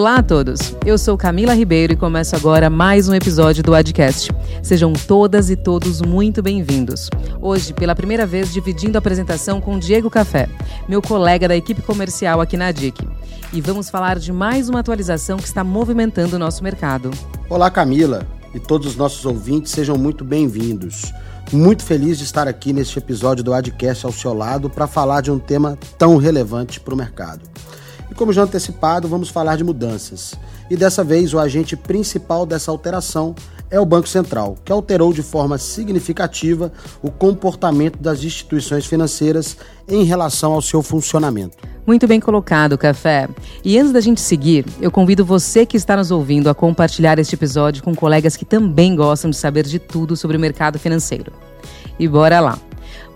Olá a todos, eu sou Camila Ribeiro e começo agora mais um episódio do Adcast. Sejam todas e todos muito bem-vindos. Hoje, pela primeira vez, dividindo a apresentação com Diego Café, meu colega da equipe comercial aqui na DIC. E vamos falar de mais uma atualização que está movimentando o nosso mercado. Olá, Camila, e todos os nossos ouvintes sejam muito bem-vindos. Muito feliz de estar aqui neste episódio do Adcast ao seu lado para falar de um tema tão relevante para o mercado. E como já antecipado, vamos falar de mudanças. E dessa vez, o agente principal dessa alteração é o Banco Central, que alterou de forma significativa o comportamento das instituições financeiras em relação ao seu funcionamento. Muito bem colocado, Café. E antes da gente seguir, eu convido você que está nos ouvindo a compartilhar este episódio com colegas que também gostam de saber de tudo sobre o mercado financeiro. E bora lá!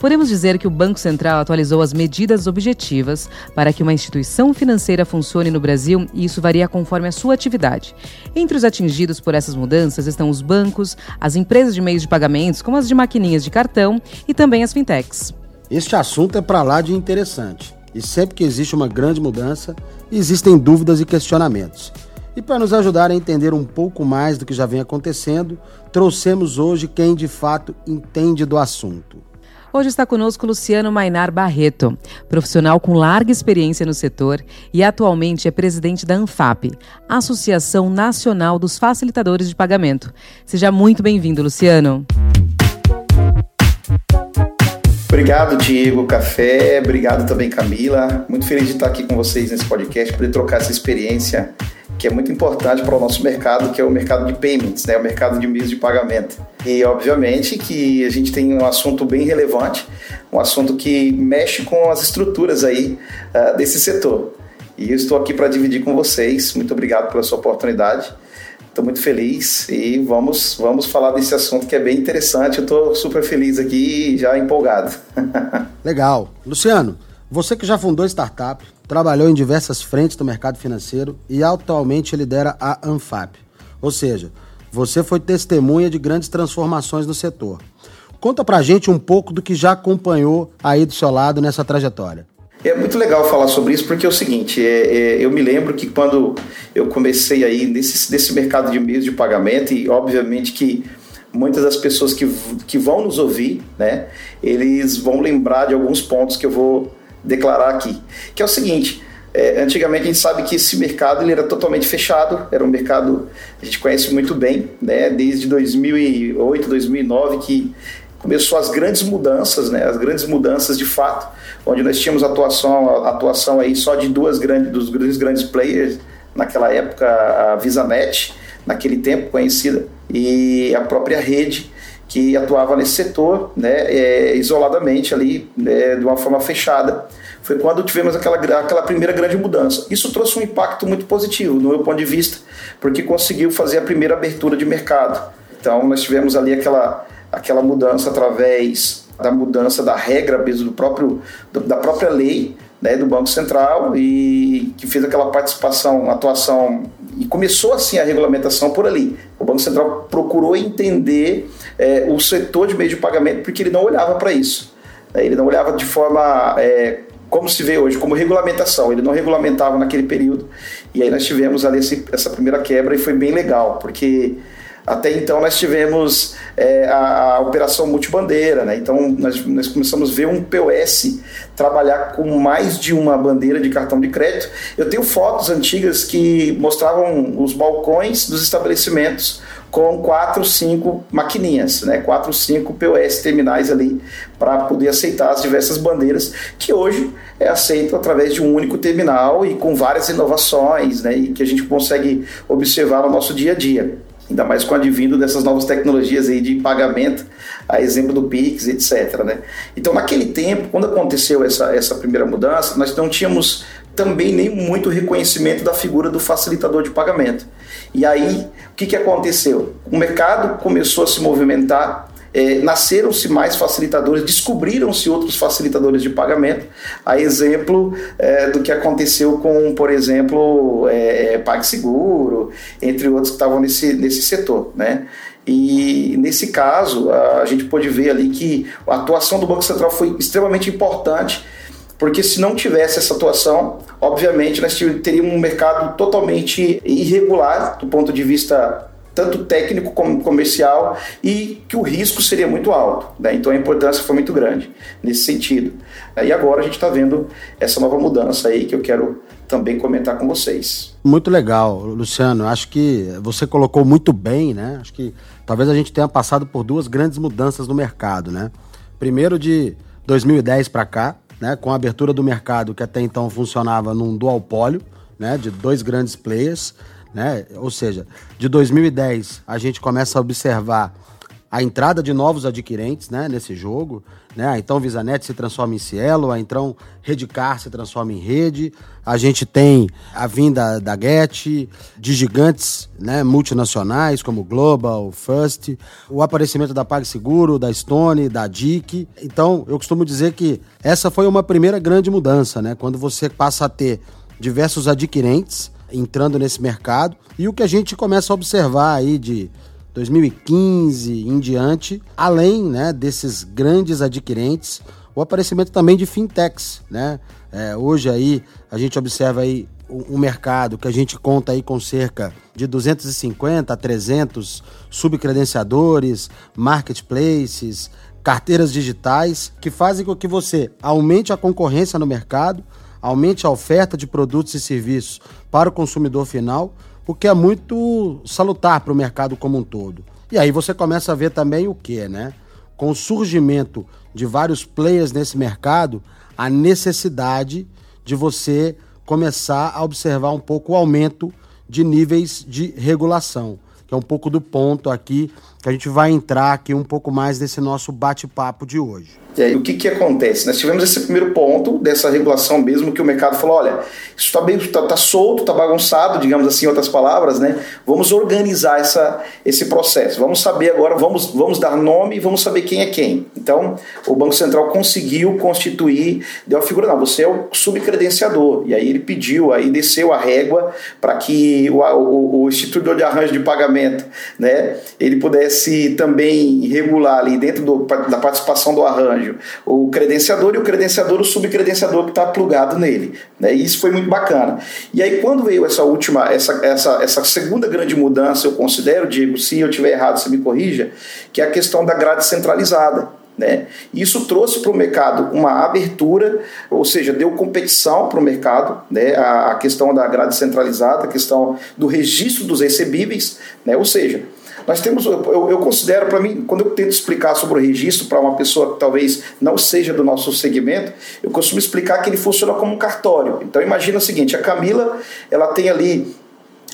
Podemos dizer que o Banco Central atualizou as medidas objetivas para que uma instituição financeira funcione no Brasil e isso varia conforme a sua atividade. Entre os atingidos por essas mudanças estão os bancos, as empresas de meios de pagamentos, como as de maquininhas de cartão e também as fintechs. Este assunto é para lá de interessante. E sempre que existe uma grande mudança, existem dúvidas e questionamentos. E para nos ajudar a entender um pouco mais do que já vem acontecendo, trouxemos hoje quem de fato entende do assunto. Hoje está conosco Luciano Mainar Barreto, profissional com larga experiência no setor e atualmente é presidente da ANFAP, Associação Nacional dos Facilitadores de Pagamento. Seja muito bem-vindo, Luciano. Obrigado, Diego Café. Obrigado também, Camila. Muito feliz de estar aqui com vocês nesse podcast, poder trocar essa experiência que é muito importante para o nosso mercado, que é o mercado de payments, né, o mercado de meios de pagamento. E, obviamente, que a gente tem um assunto bem relevante, um assunto que mexe com as estruturas aí uh, desse setor. E eu estou aqui para dividir com vocês. Muito obrigado pela sua oportunidade. Estou muito feliz e vamos, vamos falar desse assunto que é bem interessante. Eu estou super feliz aqui e já empolgado. Legal. Luciano, você que já fundou startup, trabalhou em diversas frentes do mercado financeiro e atualmente lidera a Anfap. Ou seja, você foi testemunha de grandes transformações no setor. Conta pra gente um pouco do que já acompanhou aí do seu lado nessa trajetória. É muito legal falar sobre isso porque é o seguinte, é, é, eu me lembro que quando eu comecei aí nesse, nesse mercado de meios de pagamento e obviamente que muitas das pessoas que, que vão nos ouvir, né, eles vão lembrar de alguns pontos que eu vou declarar aqui, que é o seguinte, é, antigamente a gente sabe que esse mercado ele era totalmente fechado, era um mercado a gente conhece muito bem, né, desde 2008, 2009 que começou as grandes mudanças, né, as grandes mudanças de fato, onde nós tínhamos atuação, atuação aí só de duas grandes, dos grandes, grandes players naquela época, a VisaNet, naquele tempo conhecida, e a própria rede que atuava nesse setor, né, é, isoladamente ali, é, de uma forma fechada. Foi quando tivemos aquela, aquela primeira grande mudança. Isso trouxe um impacto muito positivo, do meu ponto de vista, porque conseguiu fazer a primeira abertura de mercado. Então, nós tivemos ali aquela, aquela mudança através da mudança da regra mesmo do próprio, da própria lei né, do Banco Central e que fez aquela participação, atuação e começou assim a regulamentação por ali. O Banco Central procurou entender é, o setor de meio de pagamento porque ele não olhava para isso. Né, ele não olhava de forma é, como se vê hoje, como regulamentação. Ele não regulamentava naquele período. E aí nós tivemos ali esse, essa primeira quebra e foi bem legal, porque até então nós tivemos é, a, a, operação multibandeira, né? então nós, nós, começamos a ver um POS trabalhar com mais de uma bandeira de cartão de crédito. Eu tenho fotos antigas que mostravam os balcões dos estabelecimentos com quatro, cinco maquininhas, né? quatro, cinco POS terminais ali para poder aceitar as diversas bandeiras que hoje é aceito através de um único terminal e com várias inovações, né? E que a gente consegue observar no nosso dia a dia ainda mais com o advindo dessas novas tecnologias aí de pagamento, a exemplo do Pix, etc. Né? Então, naquele tempo, quando aconteceu essa, essa primeira mudança, nós não tínhamos também nem muito reconhecimento da figura do facilitador de pagamento. E aí, o que, que aconteceu? O mercado começou a se movimentar é, nasceram-se mais facilitadores, descobriram-se outros facilitadores de pagamento, a exemplo é, do que aconteceu com, por exemplo, é, PagSeguro, entre outros que estavam nesse, nesse setor, né? E nesse caso, a gente pôde ver ali que a atuação do Banco Central foi extremamente importante Porque se não tivesse essa atuação, obviamente nós teríamos um mercado totalmente irregular do ponto de vista tanto técnico como comercial e que o risco seria muito alto. Né? Então a importância foi muito grande nesse sentido. E agora a gente está vendo essa nova mudança aí que eu quero também comentar com vocês. Muito legal, Luciano. Acho que você colocou muito bem, né? Acho que talvez a gente tenha passado por duas grandes mudanças no mercado, né? Primeiro de 2010 para cá, né, com a abertura do mercado que até então funcionava num duopólio, né, de dois grandes players, né? Ou seja, de 2010 a gente começa a observar a entrada de novos adquirentes né, nesse jogo. Né? A então VisaNet se transforma em Cielo, a então Redcar se transforma em Rede. A gente tem a vinda da Get, de gigantes né, multinacionais como Global, First, o aparecimento da PagSeguro, da Stone, da DIC. Então, eu costumo dizer que essa foi uma primeira grande mudança, né? quando você passa a ter diversos adquirentes entrando nesse mercado. E o que a gente começa a observar aí de 2015 em diante, além né, desses grandes adquirentes, o aparecimento também de fintechs, né? É, hoje aí a gente observa aí um mercado que a gente conta aí com cerca de 250 a 300 subcredenciadores, marketplaces, carteiras digitais que fazem com que você aumente a concorrência no mercado, aumente a oferta de produtos e serviços para o consumidor final, o que é muito salutar para o mercado como um todo. E aí você começa a ver também o que, né? Com o surgimento de vários players nesse mercado, a necessidade de você começar a observar um pouco o aumento de níveis de regulação, que é um pouco do ponto aqui que a gente vai entrar aqui um pouco mais nesse nosso bate-papo de hoje. E aí, o que, que acontece? Nós tivemos esse primeiro ponto dessa regulação mesmo, que o mercado falou: olha, isso está bem, tá, tá solto, está bagunçado, digamos assim, em outras palavras, né? Vamos organizar essa, esse processo. Vamos saber agora, vamos, vamos dar nome e vamos saber quem é quem. Então, o Banco Central conseguiu constituir, deu a figura, não, você é o subcredenciador. E aí ele pediu, aí desceu a régua para que o, o, o instituidor de arranjo de pagamento, né, ele pudesse também regular ali dentro do, da participação do arranjo o credenciador e o credenciador, o subcredenciador que está plugado nele. Né? E isso foi muito bacana. E aí, quando veio essa última, essa, essa, essa segunda grande mudança, eu considero, Diego, se eu tiver errado, você me corrija, que é a questão da grade centralizada. Né? Isso trouxe para o mercado uma abertura, ou seja, deu competição para o mercado, né? a, a questão da grade centralizada, a questão do registro dos recebíveis, né? ou seja, nós temos, eu, eu considero, para mim, quando eu tento explicar sobre o registro para uma pessoa que talvez não seja do nosso segmento, eu costumo explicar que ele funciona como um cartório. Então imagina o seguinte, a Camila, ela tem ali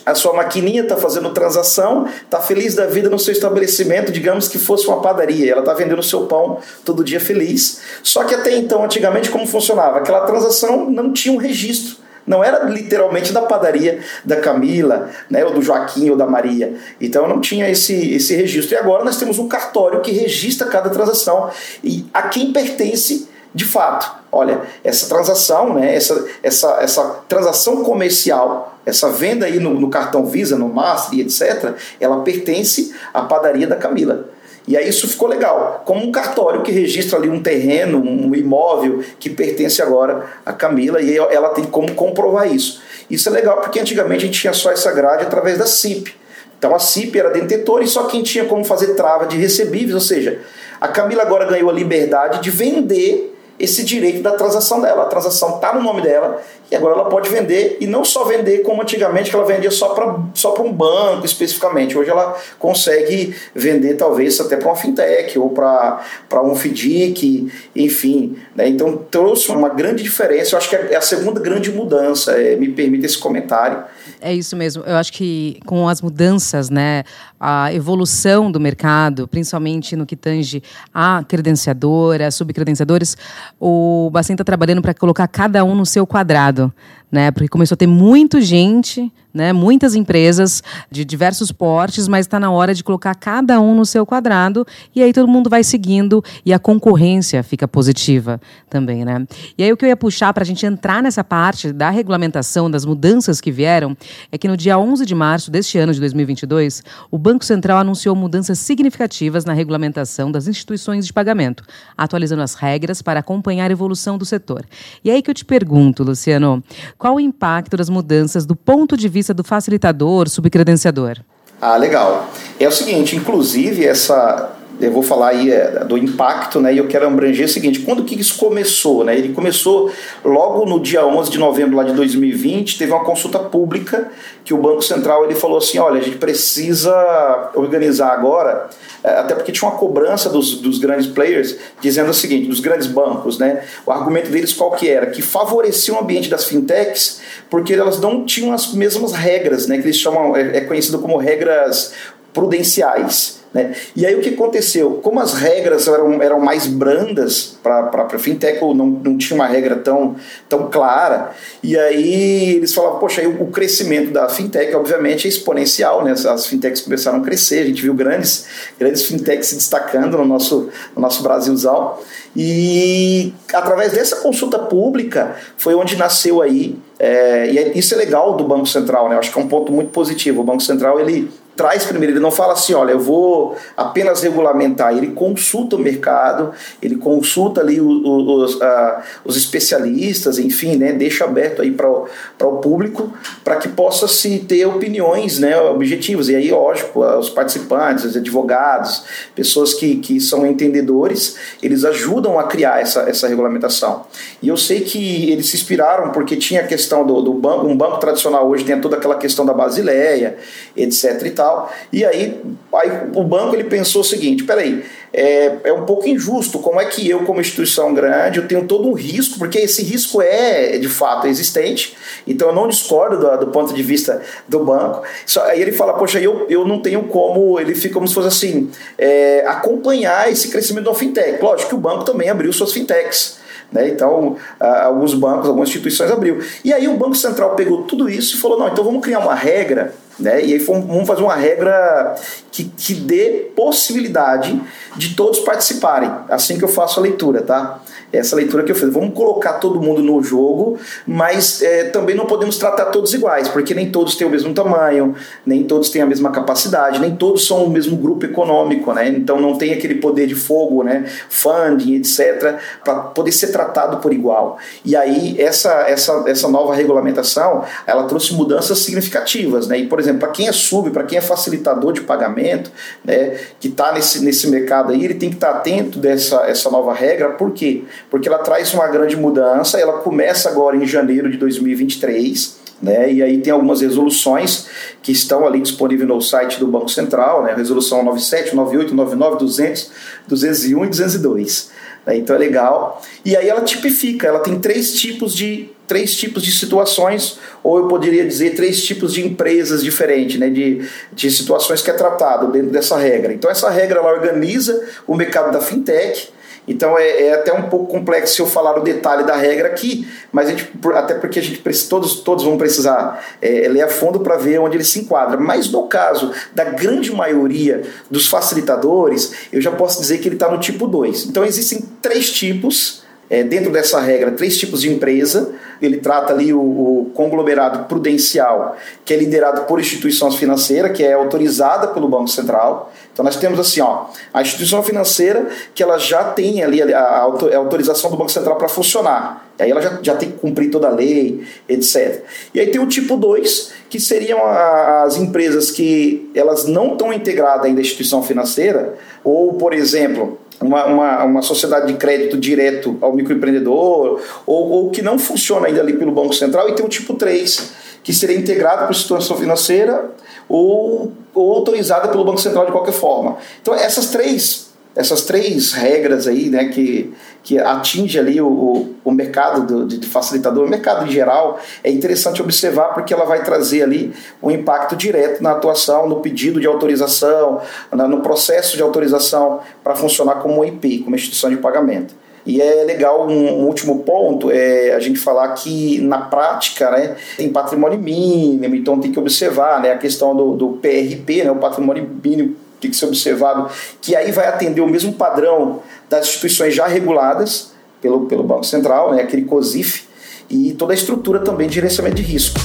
a sua maquininha está fazendo transação, está feliz da vida no seu estabelecimento, digamos que fosse uma padaria, ela está vendendo seu pão todo dia feliz. Só que até então, antigamente, como funcionava? Aquela transação não tinha um registro. Não era literalmente da padaria da Camila, né, ou do Joaquim ou da Maria. Então não tinha esse, esse registro. E agora nós temos um cartório que registra cada transação e a quem pertence de fato. Olha, essa transação, né, essa, essa, essa transação comercial, essa venda aí no, no cartão Visa, no Master etc., ela pertence à padaria da Camila. E aí isso ficou legal, como um cartório que registra ali um terreno, um imóvel que pertence agora a Camila e ela tem como comprovar isso. Isso é legal porque antigamente a gente tinha só essa grade através da CIP. Então a CIP era detentora e só quem tinha como fazer trava de recebíveis, ou seja, a Camila agora ganhou a liberdade de vender esse direito da transação dela. A transação está no nome dela e agora ela pode vender, e não só vender como antigamente, que ela vendia só para só um banco especificamente. Hoje ela consegue vender talvez até para uma fintech ou para um FDIC, enfim. Né? Então trouxe uma grande diferença. Eu acho que é a segunda grande mudança, é, me permite esse comentário. É isso mesmo. Eu acho que com as mudanças, né, a evolução do mercado, principalmente no que tange a credenciadora, subcredenciadores, o Bacen está trabalhando para colocar cada um no seu quadrado né? Porque começou a ter muita gente né? Muitas empresas de diversos portes, mas está na hora de colocar cada um no seu quadrado e aí todo mundo vai seguindo e a concorrência fica positiva também, né? E aí o que eu ia puxar para a gente entrar nessa parte da regulamentação, das mudanças que vieram, é que no dia 11 de março deste ano de 2022, o Banco Central anunciou mudanças significativas na regulamentação das instituições de pagamento, atualizando as regras para acompanhar a evolução do setor. E aí que eu te pergunto, Luciano, qual o impacto das mudanças do ponto de vista vista do facilitador, subcredenciador? Ah, legal. É o seguinte, inclusive essa eu vou falar aí é, do impacto, né, e eu quero abranger o seguinte, quando que isso começou, né, ele começou logo no dia 11 de novembro lá de 2020, teve uma consulta pública que o Banco Central ele falou assim, olha, a gente precisa organizar agora, é, até porque tinha uma cobrança dos, dos grandes players, dizendo o seguinte, dos grandes bancos, né, o argumento deles qual que era? Que favorecia o ambiente das fintechs, porque elas não tinham as mesmas regras, né, que eles chamam, é, é conhecido como regras prudenciais, né? E aí o que aconteceu? Como as regras eram, eram mais brandas para a fintech, ou não, não tinha uma regra tão, tão clara, e aí eles falavam, poxa, aí o, crescimento da fintech, obviamente, é exponencial, né? as fintechs começaram a crescer, a gente viu grandes, grandes fintechs se destacando no nosso, no nosso Brasilzão, e através dessa consulta pública foi onde nasceu aí, é, e isso é legal do Banco Central, né? Acho que é um ponto muito positivo. O Banco Central ele traz primeiro, ele não fala assim, olha, eu vou apenas regulamentar, ele consulta o mercado, ele consulta ali os, os, os especialistas, enfim, né, deixa aberto aí para o público, para que possa se ter opiniões né, objetivas, e aí, lógico, os participantes, os advogados, pessoas que, que são entendedores, eles ajudam a criar essa, essa regulamentação. E eu sei que eles se inspiraram porque tinha a questão do, do banco, um banco tradicional hoje tem toda aquela questão da Basileia, etc e tal, tal. E aí, aí o banco ele pensou o seguinte: peraí, é, é um pouco injusto. Como é que eu, como instituição grande, eu tenho todo um risco, porque esse risco é de fato existente, então eu não discordo do, do ponto de vista do banco. Só, aí ele fala, poxa, eu, eu não tenho como, ele fica como se fosse assim, é, acompanhar esse crescimento da fintech. Lógico que o banco também abriu suas fintechs. Né? Então, alguns bancos, algumas instituições abriu. E aí o Banco Central pegou tudo isso e falou: não, então vamos criar uma regra né? E aí vamos fazer uma regra que, que dê possibilidade de todos participarem, assim que eu faço a leitura, tá? Essa leitura que eu fiz. Vamos colocar todo mundo no jogo, mas é, também não podemos tratar todos iguais, porque nem todos têm o mesmo tamanho, nem todos têm a mesma capacidade, nem todos são o mesmo grupo econômico, né? Então não tem aquele poder de fogo, né? Funding, etc., para poder ser tratado por igual. E aí essa, essa, essa nova regulamentação, ela trouxe mudanças significativas, né? E, por exemplo, para quem é sub, para quem é facilitador de pagamento, né? Que está nesse, nesse mercado aí, ele tem que estar tá atento dessa essa nova regra, por quê? porque ela traz uma grande mudança. Ela começa agora em janeiro de 2023. Né, e aí tem algumas resoluções que estão ali disponíveis no site do Banco Central, né, resolução 97, 98, 99, 200, 201 e 202. Né, então é legal. E aí ela tipifica, ela tem três tipos de três tipos de situações, ou eu poderia dizer três tipos de empresas diferentes, né, de, de situações que é tratado dentro dessa regra. Então essa regra ela organiza o mercado da fintech, então é, é, até um pouco complexo eu falar o detalhe da regra aqui, mas a gente, até porque a gente todos, todos vão precisar é, ler a fundo para ver onde ele se enquadra. Mas no caso da grande maioria dos facilitadores, eu já posso dizer que ele está no tipo 2. Então existem três tipos é, dentro dessa regra, três tipos de empresa. Ele trata ali o, o, conglomerado prudencial, que é liderado por instituições financeiras, que é autorizada pelo Banco Central. Então nós temos assim, ó, a instituição financeira que ela já tem ali a, a, a autorização do Banco Central para funcionar. Aí ela já, já tem que cumprir toda a lei, etc. E aí tem o tipo 2, que seriam as empresas que elas não estão integradas ainda à instituição financeira, ou, por exemplo, uma, uma, uma sociedade de crédito direto ao microempreendedor, ou, ou que não funciona ainda ali pelo Banco Central, e tem o tipo 3, que seria integrado com a instituição financeira ou, ou autorizada pelo Banco Central de qualquer forma. Então, essas três essas três regras aí, né, que, que atinge ali o, o mercado do, de facilitador, o mercado em geral, é interessante observar porque ela vai trazer ali um impacto direto na atuação, no pedido de autorização, na, no processo de autorização para funcionar como IP, como instituição de pagamento. E é legal um, um, último ponto é a gente falar que na prática, né, tem patrimônio mínimo, então tem que observar, né, a questão do, do PRP, né, o patrimônio mínimo tem que ser observado, que aí vai atender o mesmo padrão das instituições já reguladas pelo, pelo Banco Central, né, aquele COSIF, e toda a estrutura também de gerenciamento de risco.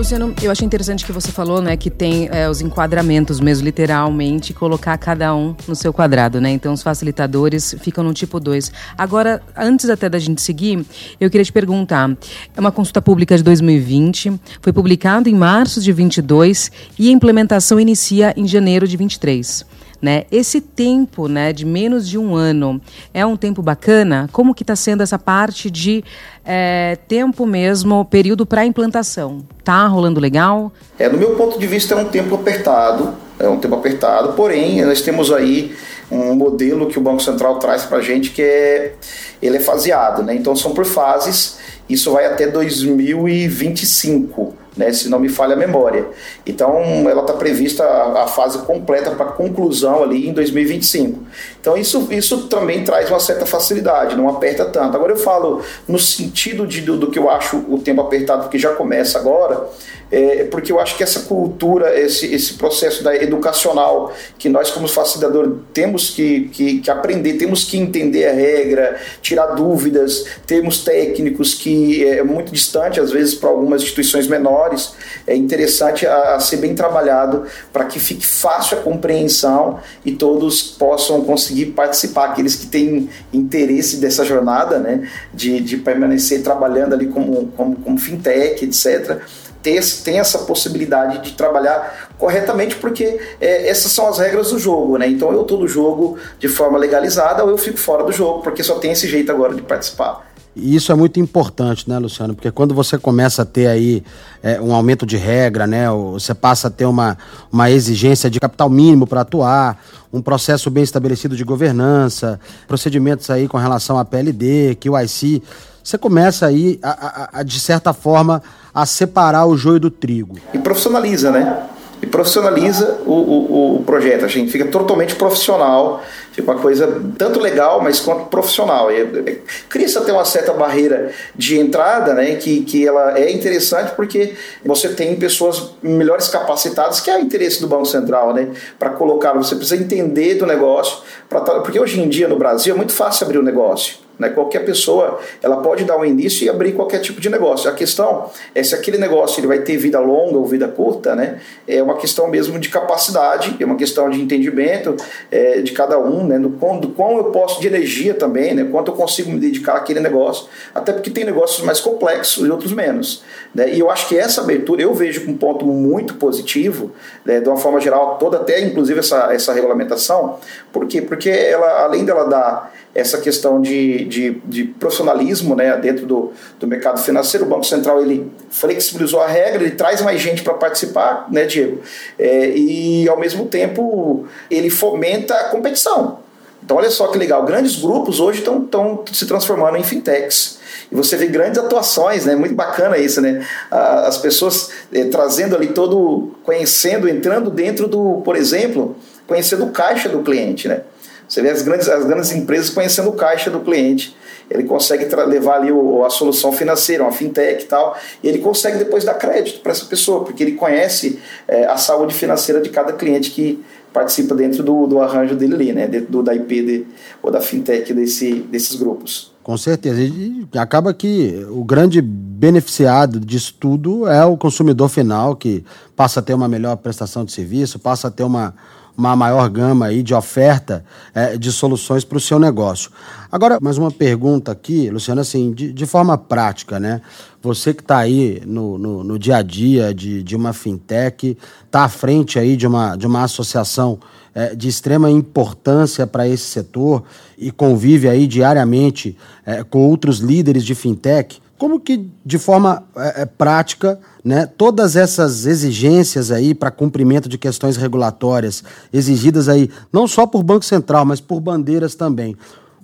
Luciano, eu achei interessante que você falou, né, que tem é, os enquadramentos mesmo, literalmente, colocar cada um no seu quadrado, né? Então os facilitadores ficam no tipo 2. Agora, antes até da gente seguir, eu queria te perguntar, é uma consulta pública de 2020, foi publicado em março de 22 e a implementação inicia em janeiro de 23. Né? Esse tempo né, de menos de um ano é um tempo bacana? Como que está sendo essa parte de é, tempo mesmo, período para implantação? Tá rolando legal? É, do meu ponto de vista é um tempo apertado, é um tempo apertado, porém nós temos aí um modelo que o Banco Central traz para a gente que é ele é faseado, né? Então são por fases. Isso vai até 2025 né, se não me falha a memória. Então, ela está prevista a, a, fase completa para conclusão ali em 2025. Então, isso, isso também traz uma certa facilidade, não aperta tanto. Agora, eu falo no sentido de, do, do que eu acho o tempo apertado, que já começa agora, é, porque eu acho que essa cultura, esse, esse processo da educacional que nós como facilitador temos que, que, que, aprender, temos que entender a regra, tirar dúvidas, temos técnicos que é muito distante às vezes para algumas instituições menores, é interessante a, a ser bem trabalhado para que fique fácil a compreensão e todos possam conseguir participar, aqueles que têm interesse dessa jornada, né, de, de permanecer trabalhando ali como, como, como fintech, etc., ter, tem essa possibilidade de trabalhar corretamente, porque é, essas são as regras do jogo, né? Então eu estou no jogo de forma legalizada ou eu fico fora do jogo, porque só tem esse jeito agora de participar. E isso é muito importante, né, Luciano? Porque quando você começa a ter aí é, um aumento de regra, né? Você passa a ter uma, uma exigência de capital mínimo para atuar, um processo bem estabelecido de governança, procedimentos aí com relação à PLD, QIC, você começa aí, a, a, a, de certa forma, a separar o joio do trigo. E profissionaliza, né? E profissionaliza o, o, o projeto. A gente fica totalmente profissional, fica uma coisa tanto legal, mas quanto profissional. E, é, Cria-se até uma certa barreira de entrada, né? Que, que ela é interessante porque você tem pessoas melhores capacitadas, que é o interesse do Banco Central, né? Para colocar, você precisa entender do negócio, pra, porque hoje em dia no Brasil é muito fácil abrir um negócio. Né? Qualquer pessoa ela pode dar um início e abrir qualquer tipo de negócio. A questão é se aquele negócio ele vai ter vida longa ou vida curta, né? é uma questão mesmo de capacidade, é uma questão de entendimento é, de cada um, né? do, quão, do quão eu posso de energia também, né? quanto eu consigo me dedicar àquele negócio, até porque tem negócios mais complexos e outros menos. Né? E eu acho que essa abertura eu vejo com um ponto muito positivo, né? de uma forma geral, toda até inclusive essa, essa regulamentação. Por quê? Porque ela, além dela dar essa questão de, de, de, profissionalismo né, dentro do, do mercado financeiro. O Banco Central ele flexibilizou a regra, ele traz mais gente para participar, né, Diego? É, e, ao mesmo tempo, ele fomenta a competição. Então, olha só que legal, grandes grupos hoje estão se transformando em fintechs. E você vê grandes atuações, né? Muito bacana isso, né? As pessoas eh, trazendo ali todo, conhecendo, entrando dentro do, por exemplo, conhecendo o caixa do cliente, né? Você vê as grandes, as grandes empresas conhecendo o caixa do cliente. Ele consegue levar ali o, a solução financeira, uma fintech e tal, e ele consegue depois dar crédito para essa pessoa, porque ele conhece é, a saúde financeira de cada cliente que participa dentro do, do arranjo dele ali, né? dentro do, da IP de, ou da fintech desse, desses grupos. Com certeza. E acaba que o grande beneficiado disso tudo é o consumidor final, que passa a ter uma melhor prestação de serviço, passa a ter uma uma maior gama aí de oferta é, de soluções para o seu negócio. Agora, mais uma pergunta aqui, Luciano, assim, de, de forma prática, né? Você que está aí no, no, no, dia a dia de, de uma fintech, está à frente aí de uma, de uma associação é, de extrema importância para esse setor e convive aí diariamente é, com outros líderes de fintech. Como que, de forma é, é, prática, né, todas essas exigências aí para cumprimento de questões regulatórias exigidas aí, não só por Banco Central, mas por bandeiras também,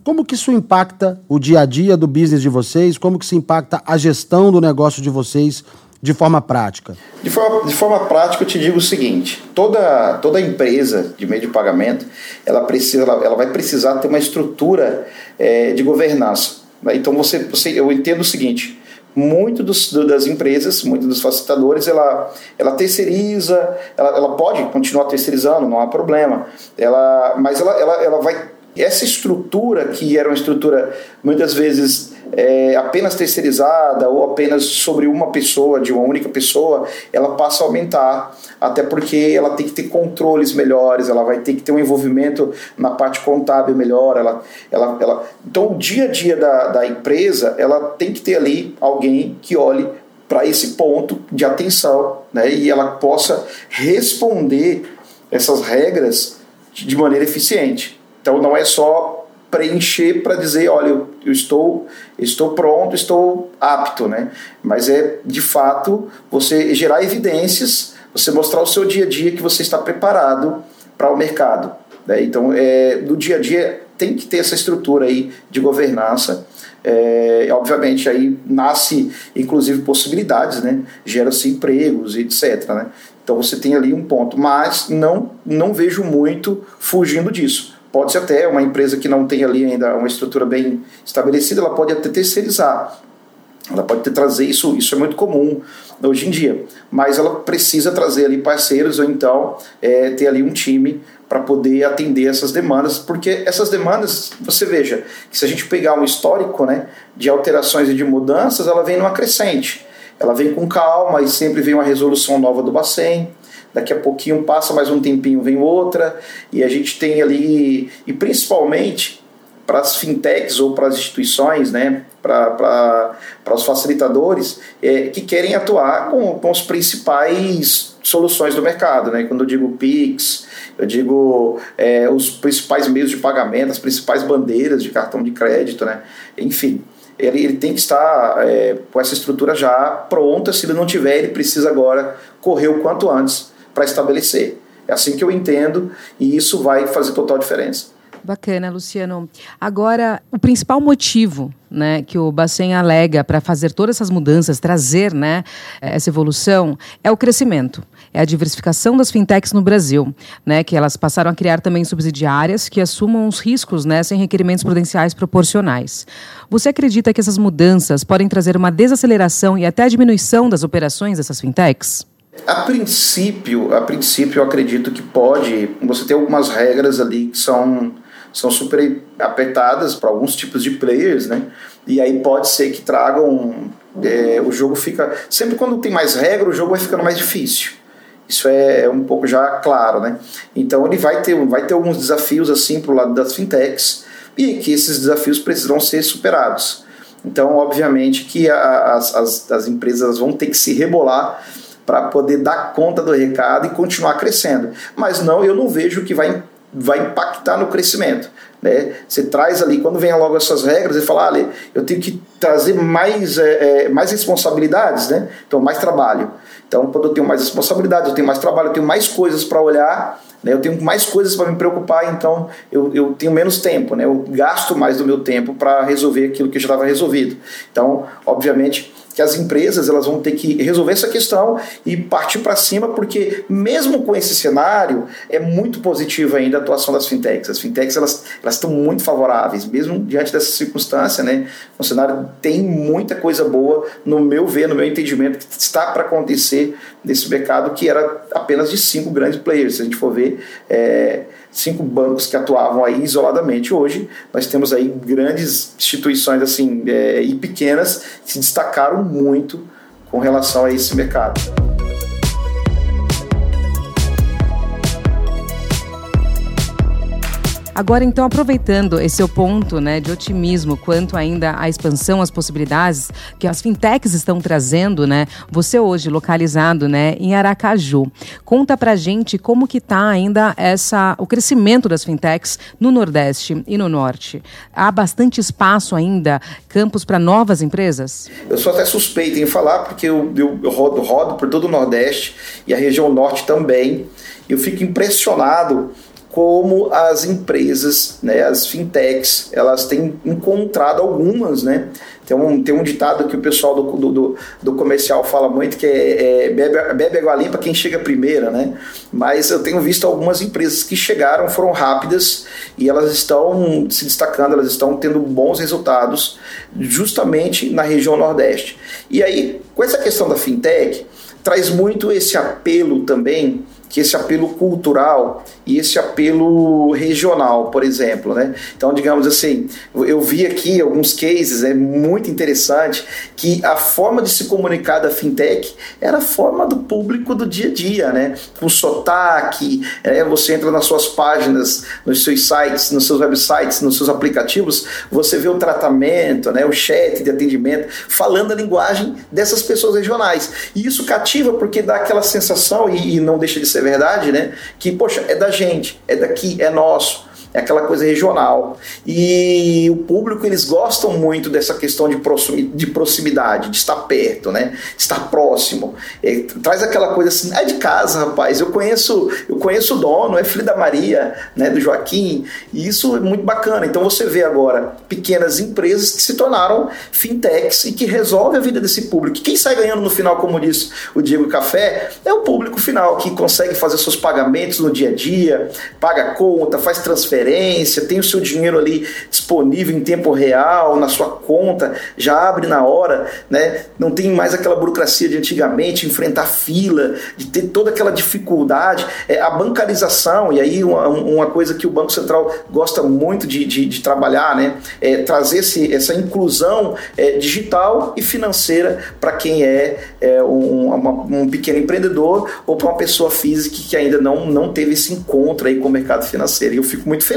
como que isso impacta o dia a dia do business de vocês? Como que isso impacta a gestão do negócio de vocês de forma prática? De forma, de forma prática, eu te digo o seguinte: toda, toda empresa de meio de pagamento ela, precisa, ela, ela vai precisar ter uma estrutura é, de governança. Né? Então, você, você, eu entendo o seguinte: muito dos, das empresas, muitos dos facilitadores, ela, ela terceiriza, ela, ela pode continuar terceirizando, não há problema, ela, mas ela, ela, ela vai. Essa estrutura, que era uma estrutura muitas vezes é, apenas terceirizada ou apenas sobre uma pessoa, de uma única pessoa, ela passa a aumentar, até porque ela tem que ter controles melhores, ela vai ter que ter um envolvimento na parte contábil melhor. Ela, ela, ela... Então, o dia a dia da, da empresa, ela tem que ter ali alguém que olhe para esse ponto de atenção né, e ela possa responder essas regras de maneira eficiente. Então, não é só preencher para dizer, olha, eu, eu, estou, estou pronto, estou apto, né? Mas é de fato você gerar evidências, você mostrar o seu dia a dia que você está preparado para o mercado. Né? Então, é, no dia a dia tem que ter essa estrutura aí de governança. É, obviamente aí nasce inclusive possibilidades, né? Gera-se empregos, etc. Né? Então você tem ali um ponto, mas não não vejo muito fugindo disso Pode ser até uma empresa que não tem ali ainda uma estrutura bem estabelecida, ela pode até terceirizar. Ela pode ter trazer isso, isso é muito comum hoje em dia, mas ela precisa trazer ali parceiros ou então é, ter ali um time para poder atender essas demandas, porque essas demandas, você veja, que se a gente pegar um histórico né, de alterações e de mudanças, ela vem numa crescente. Ela vem com calma e sempre vem uma resolução nova do Bacen daqui a pouquinho passa mais um tempinho, vem outra, e a gente tem ali, e principalmente para as fintechs ou para as instituições, né, para os facilitadores é, que querem atuar com, com as principais soluções do mercado. Né? Quando eu digo PIX, eu digo é, os principais meios de pagamento, as principais bandeiras de cartão de crédito, né? enfim. Ele, ele tem que estar é, com essa estrutura já pronta. Se ele não tiver, ele precisa agora correr o quanto antes para estabelecer. É assim que eu entendo e isso vai fazer total diferença. Bacana, Luciano. Agora, o principal motivo né, que o Bacen alega para fazer todas essas mudanças, trazer né, essa evolução, é o crescimento, é a diversificação das fintechs no Brasil, né, que elas passaram a criar também subsidiárias que assumam os riscos né, sem requerimentos prudenciais proporcionais. Você acredita que essas mudanças podem trazer uma desaceleração e até diminuição das operações dessas fintechs? A princípio, a princípio eu acredito que pode, você tem algumas regras ali que são são super apertadas para alguns tipos de players, né? E aí pode ser que tragam é, o jogo fica sempre quando tem mais regra o jogo vai ficando mais difícil. Isso é, é um pouco já claro, né? Então ele vai ter vai ter alguns desafios assim para o lado das fintechs e que esses desafios precisam ser superados. Então, obviamente que a, as, as, as empresas vão ter que se rebolar para poder dar conta do recado e continuar crescendo. Mas não, eu não vejo que vai, vai impactar no crescimento. Né? Você traz ali, quando vem logo essas regras, e fala, ah, eu tenho que trazer mais, é, é, mais responsabilidades, né? então mais trabalho. Então, quando eu tenho mais responsabilidades, eu tenho mais trabalho, eu tenho mais coisas para olhar, né? eu tenho mais coisas para me preocupar, então eu, eu tenho menos tempo, né? eu gasto mais do meu tempo para resolver aquilo que já estava resolvido. Então, obviamente, que as empresas elas vão ter que resolver essa questão e partir para cima, porque mesmo com esse cenário, é muito positiva ainda a atuação das fintechs. As fintechs elas, estão muito favoráveis, mesmo diante dessa circunstância, né? O cenário tem muita coisa boa, no meu ver, no meu entendimento, que está para acontecer nesse mercado que era apenas de cinco grandes players. Se a gente for ver, é, cinco bancos que atuavam aí isoladamente. Hoje nós temos aí grandes instituições assim é, e pequenas que se destacaram muito com relação a esse mercado. Agora, então, aproveitando esse seu ponto né, de otimismo quanto ainda à expansão, às possibilidades que as fintechs estão trazendo, né? Você hoje localizado né, em Aracaju. Conta pra gente como que está ainda essa, o crescimento das fintechs no Nordeste e no Norte. Há bastante espaço ainda, campos para novas empresas? Eu sou até suspeito em falar, porque eu, eu, eu rodo, rodo por todo o Nordeste e a região Norte também. Eu fico impressionado como as empresas, né, as fintechs, elas têm encontrado algumas, né? Tem um, tem um ditado que o pessoal do, do, do comercial fala muito que é, é bebe, bebe água limpa quem chega primeiro, né? Mas eu tenho visto algumas empresas que chegaram, foram rápidas e elas estão se destacando, elas estão tendo bons resultados justamente na região Nordeste. E aí, com essa questão da fintech, traz muito esse apelo também que esse apelo cultural e esse apelo regional, por exemplo, né? Então, digamos assim, eu vi aqui alguns cases, é muito interessante, que a forma de se comunicar da fintech era a forma do público do dia a dia, né? Com sotaque, é, você entra nas suas páginas, nos seus sites, nos seus websites, nos seus aplicativos, você vê o tratamento, né? O chat de atendimento, falando a linguagem dessas pessoas regionais. E isso cativa porque dá aquela sensação, e, e não deixa de ser verdade, né? Que, poxa, é da gente, é daqui, é nosso é aquela coisa regional. E o público, eles gostam muito dessa questão de proximidade, de estar perto, né? De estar próximo. É, traz aquela coisa assim, é de casa, rapaz, eu conheço, eu conheço o dono, é filho da Maria, né, do Joaquim, e isso é muito bacana. Então você vê agora pequenas empresas que se tornaram fintechs e que resolvem a vida desse público. Quem sai ganhando no final, como disse o Diego Café, é o público final que consegue fazer seus pagamentos no dia a dia, paga conta, faz transferência tem o seu dinheiro ali disponível em tempo real, na sua conta, já abre na hora, né? não tem mais aquela burocracia de antigamente, enfrentar fila, de ter toda aquela dificuldade. É, a bancarização, e aí uma, uma coisa que o Banco Central gosta muito de, de, de trabalhar, né? é trazer esse, essa inclusão é, digital e financeira para quem é, é um, uma, um pequeno empreendedor ou para uma pessoa física que ainda não, não teve esse encontro aí com o mercado financeiro. E eu fico muito feliz,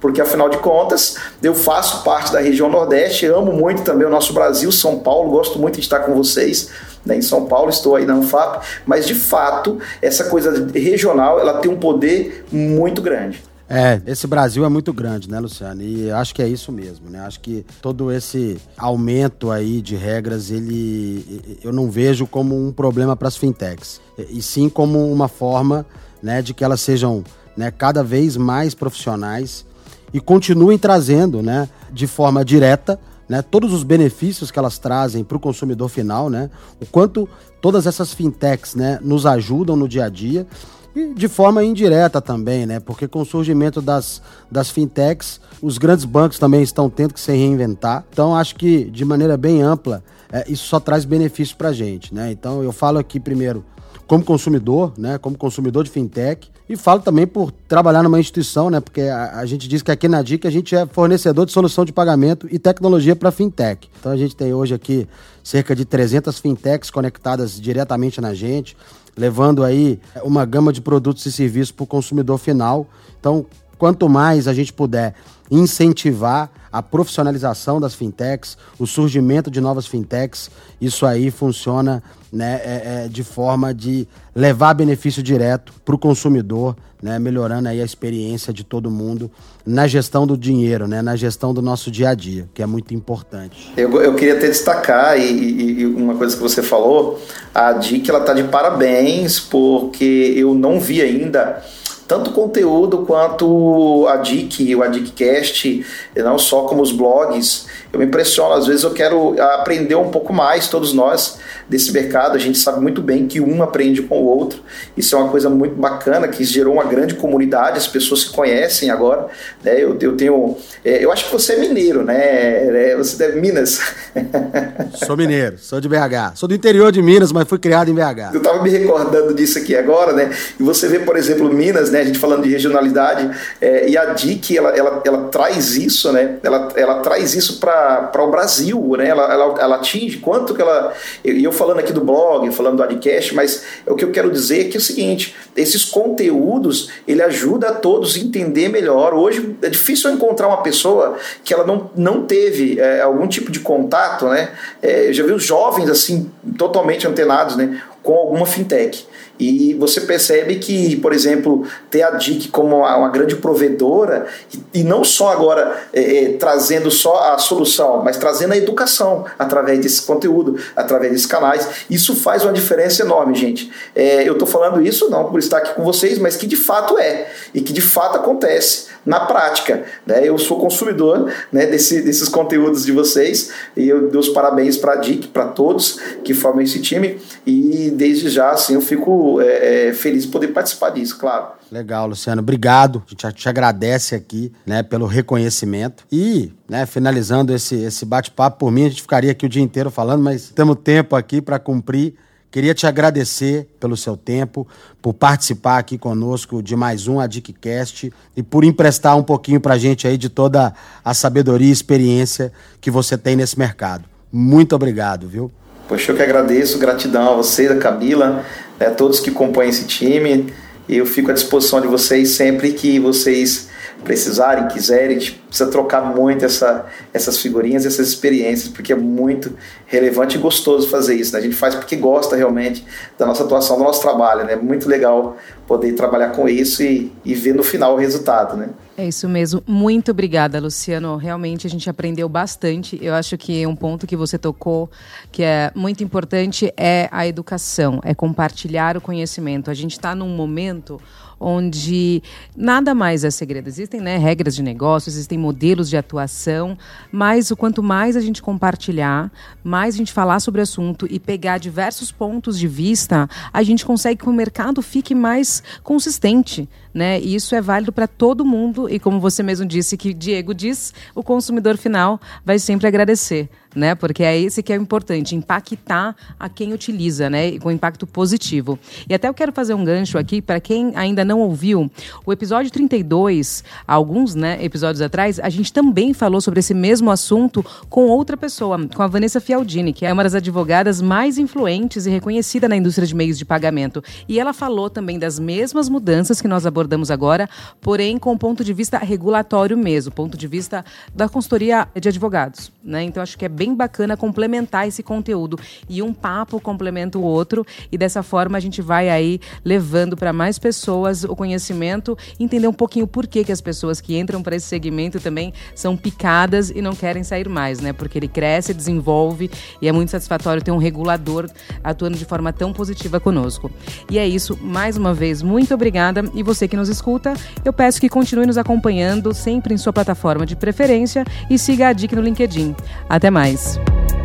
porque afinal de contas, eu faço parte da região Nordeste, amo muito também o nosso Brasil, São Paulo, gosto muito de estar com vocês. Né, em São Paulo, estou aí na Anfap, mas de fato, essa coisa regional ela tem um poder muito grande. É, esse Brasil é muito grande, né, Luciano? E acho que é isso mesmo, né? Acho que todo esse aumento aí de regras, ele eu não vejo como um problema para as fintechs, e sim como uma forma, né, de que elas sejam né, cada vez mais profissionais e continuem trazendo, né, de forma direta, né, todos os benefícios que elas trazem para o consumidor final, né, o quanto todas essas fintechs, né, nos ajudam no dia a dia e de forma indireta também, né, porque com o surgimento das, das fintechs, os grandes bancos também estão tendo que se reinventar. Então, acho que de maneira bem ampla, é, isso só traz benefício para a gente, né. Então, eu falo aqui primeiro como consumidor, né, como consumidor de fintech, e falo também por trabalhar numa instituição, né, porque a, a gente diz que aqui na DIC a gente é fornecedor de solução de pagamento e tecnologia para fintech. Então a gente tem hoje aqui cerca de 300 fintechs conectadas diretamente na gente, levando aí uma gama de produtos e serviços para o consumidor final. Então, quanto mais a gente puder incentivar a profissionalização das fintechs, o surgimento de novas fintechs, isso aí funciona né, é, é, de forma de levar benefício direto para o consumidor, né, melhorando aí a experiência de todo mundo na gestão do dinheiro, né, na gestão do nosso dia a dia, que é muito importante. Eu, eu queria até destacar, e, e, uma coisa que você falou, a DIC ela está de parabéns, porque eu não vi ainda tanto conteúdo quanto a DIC, o ADICcast, não só como os blogs. Eu me impressiono, às vezes eu quero aprender um pouco mais, todos nós, desse mercado. A gente sabe muito bem que um aprende com o outro. Isso é uma coisa muito bacana, que gerou uma grande comunidade, as pessoas se conhecem agora. Né? Eu, eu tenho. É, eu acho que você é mineiro, né? É, você deve Minas. Sou mineiro, sou de BH. Sou do interior de Minas, mas fui criado em BH. Eu estava me recordando disso aqui agora, né? E você vê, por exemplo, Minas, né? A gente falando de regionalidade, é, e a DIC, ela, ela, ela traz isso, né? Ela, ela traz isso para o Brasil, né? Ela, ela, ela atinge quanto que ela. E eu, eu falando aqui do blog, falando do Adcast, mas o que eu quero dizer é que é o seguinte: esses conteúdos ele ajuda a todos a entender melhor. Hoje é difícil encontrar uma pessoa que ela não, não teve é, algum tipo de contato, né? É, eu já vi os jovens assim totalmente antenados, né? Com alguma fintech. E você percebe que, por exemplo, ter a DIC como uma grande provedora, e não só agora é, é, trazendo só a solução, mas trazendo a educação através desse conteúdo, através desses canais, isso faz uma diferença enorme, gente. É, eu estou falando isso não por estar aqui com vocês, mas que de fato é, e que de fato acontece na prática. Né? Eu sou consumidor né, desse, desses conteúdos de vocês e eu dou os parabéns para a DIC, para todos que formam esse time e desde já assim, eu fico é, é, feliz de poder participar disso, claro. Legal, Luciano. Obrigado. A gente te agradece aqui, né, pelo reconhecimento. E, né, finalizando esse, esse bate-papo, por mim, a gente ficaria aqui o dia inteiro falando, mas temos tempo aqui para cumprir. Queria te agradecer pelo seu tempo, por participar aqui conosco de mais um AdicCast e por emprestar um pouquinho para a gente aí de toda a sabedoria e experiência que você tem nesse mercado. Muito obrigado, viu? Poxa, eu que agradeço, gratidão a você, a Camila, a né, todos que compõem esse time. Eu fico à disposição de vocês sempre que vocês precisarem, quiserem, a gente precisa trocar muito essa, essas figurinhas, essas experiências, porque é muito relevante e gostoso fazer isso. Né? A gente faz porque gosta realmente da nossa atuação, do nosso trabalho. Né? É muito legal poder trabalhar com isso e, e ver no final o resultado. Né? É isso mesmo. Muito obrigada, Luciano. Realmente a gente aprendeu bastante. Eu acho que um ponto que você tocou que é muito importante é a educação, é compartilhar o conhecimento. A gente está num momento onde nada mais é segredo. Existem né, regras de negócio, existem modelos de atuação, mas o quanto mais a gente compartilhar, mais a gente falar sobre o assunto e pegar diversos pontos de vista, a gente consegue que o mercado fique mais consistente. Né? E isso é válido para todo mundo e como você mesmo disse que Diego diz, o consumidor final vai sempre agradecer né? Porque é esse que é o importante, impactar a quem utiliza, né? Com impacto positivo. E até eu quero fazer um gancho aqui para quem ainda não ouviu. O episódio 32, alguns né, episódios atrás, a gente também falou sobre esse mesmo assunto com outra pessoa, com a Vanessa Fialdini, que é uma das advogadas mais influentes e reconhecida na indústria de meios de pagamento. E ela falou também das mesmas mudanças que nós abordamos agora, porém com ponto de vista regulatório mesmo, ponto de vista da consultoria de advogados. Né? Então acho que é bem bem bacana complementar esse conteúdo. E um papo complementa o outro, e dessa forma a gente vai aí levando para mais pessoas o conhecimento, entender um pouquinho por que, que as pessoas que entram para esse segmento também são picadas e não querem sair mais, né? Porque ele cresce, desenvolve e é muito satisfatório ter um regulador atuando de forma tão positiva conosco. E é isso, mais uma vez, muito obrigada. E você que nos escuta, eu peço que continue nos acompanhando sempre em sua plataforma de preferência e siga a dica no LinkedIn. Até mais! mais.